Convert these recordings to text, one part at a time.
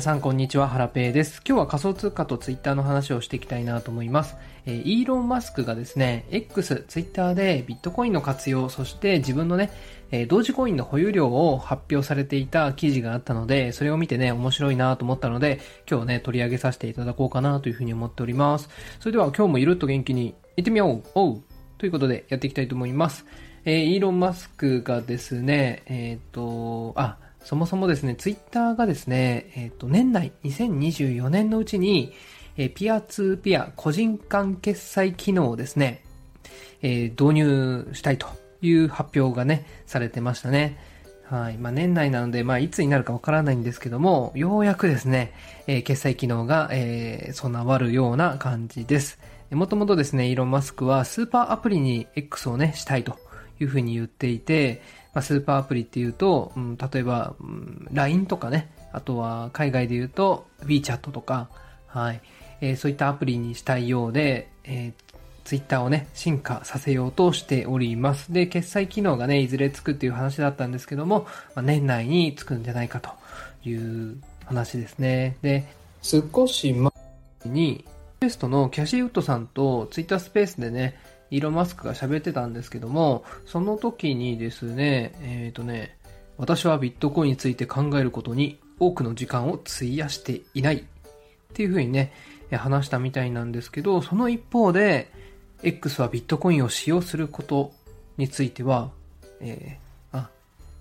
皆さんこんにちは、ハラペーです。今日は仮想通貨とツイッターの話をしていきたいなと思います。えー、イーロン・マスクがですね、X、ツイッターでビットコインの活用、そして自分のね、えー、同時コインの保有量を発表されていた記事があったので、それを見てね、面白いなと思ったので、今日ね、取り上げさせていただこうかなというふうに思っております。それでは今日もゆるっと元気に行ってみようおうということでやっていきたいと思います。えー、イーロン・マスクがですね、えっ、と、あ、そもそもですね、ツイッターがですね、えっ、ー、と、年内、2024年のうちに、えー、ピアツーピア個人間決済機能をですね、えー、導入したいという発表がね、されてましたね。はい。まあ、年内なので、まあ、いつになるかわからないんですけども、ようやくですね、えー、決済機能が、えー、備わるような感じです。もともとですね、イーロン・マスクはスーパーアプリに X をね、したいというふうに言っていて、まあ、スーパーアプリっていうと、うん、例えば、うん、LINE とかね、あとは海外で言うと WeChat とか、はい、えー、そういったアプリにしたいようで、えー、Twitter をね、進化させようとしております。で、決済機能がね、いずれつくっていう話だったんですけども、まあ、年内につくんじゃないかという話ですね。で、少し前に、テストのキャシーウッドさんと Twitter スペースでね、イーロン・マスクが喋ってたんですけども、その時にですね、えっ、ー、とね、私はビットコインについて考えることに多くの時間を費やしていないっていう風にね、話したみたいなんですけど、その一方で、X はビットコインを使用することについては、えー、あ、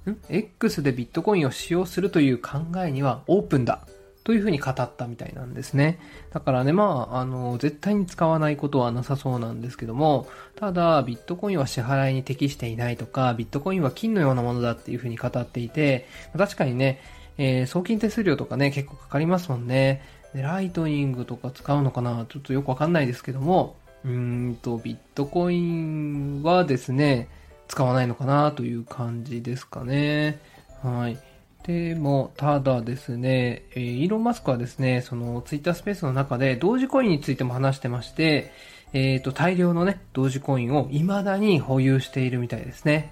ん ?X でビットコインを使用するという考えにはオープンだというふうに語ったみたいなんですね。だからね、まあ、あの、絶対に使わないことはなさそうなんですけども、ただ、ビットコインは支払いに適していないとか、ビットコインは金のようなものだっていうふうに語っていて、確かにね、えー、送金手数料とかね、結構かかりますもんね。で、ライトニングとか使うのかなちょっとよくわかんないですけども、うんと、ビットコインはですね、使わないのかなという感じですかね。はい。でも、ただですね、えイーロン・マスクはですね、そのツイッタースペースの中で同時コインについても話してまして、えっ、ー、と、大量のね、同時コインを未だに保有しているみたいですね。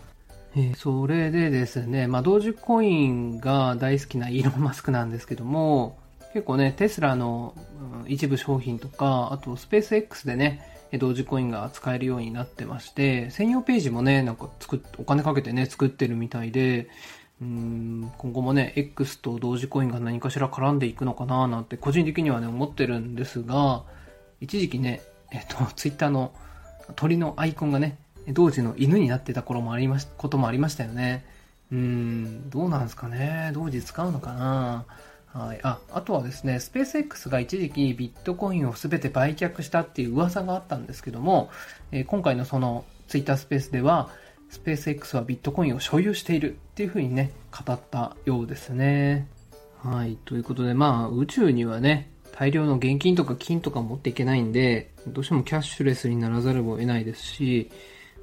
えー、それでですね、まあ、同時コインが大好きなイーロン・マスクなんですけども、結構ね、テスラの、一部商品とか、あとスペース X でね、同時コインが使えるようになってまして、専用ページもね、なんか作っ、お金かけてね、作ってるみたいで、うん今後もね、X と同時コインが何かしら絡んでいくのかななんて個人的にはね、思ってるんですが、一時期ね、えっと、ツイッターの鳥のアイコンがね、同時の犬になってた頃もありまし、こともありましたよね。うん、どうなんですかね。同時使うのかなはい。あ、あとはですね、スペース X が一時期ビットコインを全て売却したっていう噂があったんですけども、えー、今回のそのツイッタースペースでは、スペース X はビットコインを所有しているっていうふうにね、語ったようですね。はい。ということで、まあ、宇宙にはね、大量の現金とか金とか持っていけないんで、どうしてもキャッシュレスにならざるを得ないですし、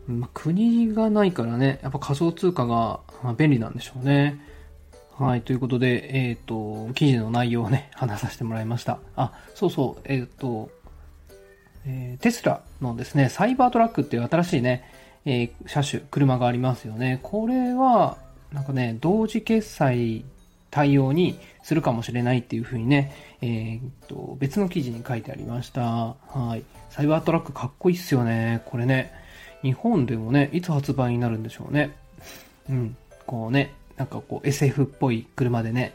まあ、国がないからね、やっぱ仮想通貨が、まあ、便利なんでしょうね。はい。ということで、えっ、ー、と、記事の内容をね、話させてもらいました。あ、そうそう、えっ、ー、と、えー、テスラのですね、サイバートラックっていう新しいね、えー、車種、車がありますよね。これは、なんかね、同時決済対応にするかもしれないっていうふうにね、えー、と、別の記事に書いてありました。はい。サイバートラックかっこいいっすよね。これね。日本でもね、いつ発売になるんでしょうね。うん。こうね、なんかこう SF っぽい車でね。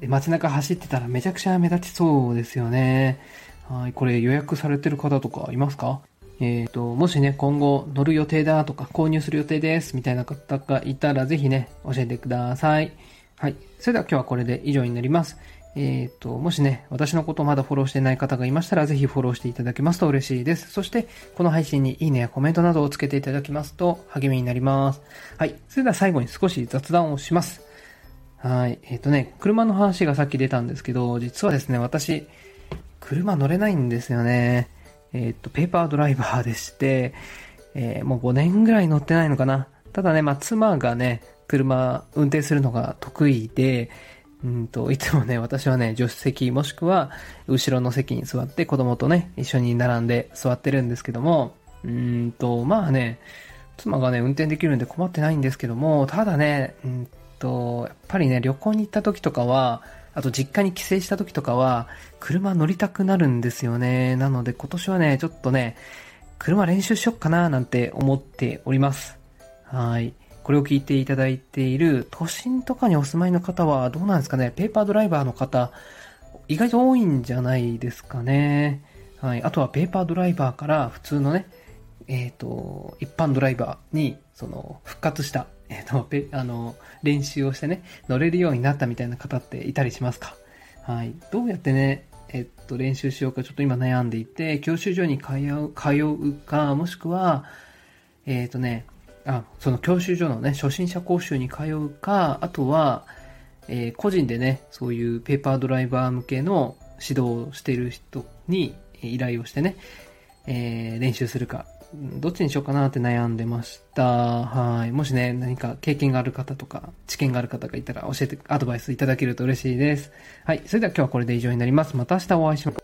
で、街中走ってたらめちゃくちゃ目立ちそうですよね。はい。これ予約されてる方とかいますか？えっ、ー、と、もしね、今後乗る予定だとか購入する予定ですみたいな方がいたらぜひね、教えてください。はい。それでは今日はこれで以上になります。えっ、ー、と、もしね、私のことまだフォローしてない方がいましたら、ぜひフォローしていただけますと嬉しいです。そして、この配信にいいねやコメントなどをつけていただきますと励みになります。はい。それでは最後に少し雑談をします。はい。えっ、ー、とね、車の話がさっき出たんですけど、実はですね、私、車乗れないんですよね。えっ、と、ペーパードライバーでして、えー、もう5年ぐらい乗ってないのかな。ただね、まあ、妻がね、車運転するのが得意で、うんと、いつもね、私はね、助手席もしくは後ろの席に座って子供とね、一緒に並んで座ってるんですけども、うんと、まあね、妻がね、運転できるんで困ってないんですけども、ただね、うんと、やっぱりね、旅行に行った時とかは、あと実家に帰省した時とかは、車乗りたくなるんですよね。なので今年はね、ちょっとね、車練習しよっかななんて思っております。はい。これを聞いていただいている都心とかにお住まいの方はどうなんですかねペーパードライバーの方、意外と多いんじゃないですかね。はい。あとはペーパードライバーから普通のね、えっ、ー、と、一般ドライバーに、その、復活した、えっ、ー、と、あの、練習をしてね、乗れるようになったみたいな方っていたりしますか？はい。どうやってね、えっと、練習しようかちょっと今悩んでいて、教習所に通う、通うか、もしくは、えっ、とね、あ、その教習所のね、初心者講習に通うか、あとは、えー、個人でね、そういうペーパードライバー向けの指導をしている人に依頼をしてね、えー、練習するか、どっちにしようかなって悩んでました。はい。もしね、何か経験がある方とか、知見がある方がいたら教えて、アドバイスいただけると嬉しいです。はい。それでは今日はこれで以上になります。また明日お会いしましょう。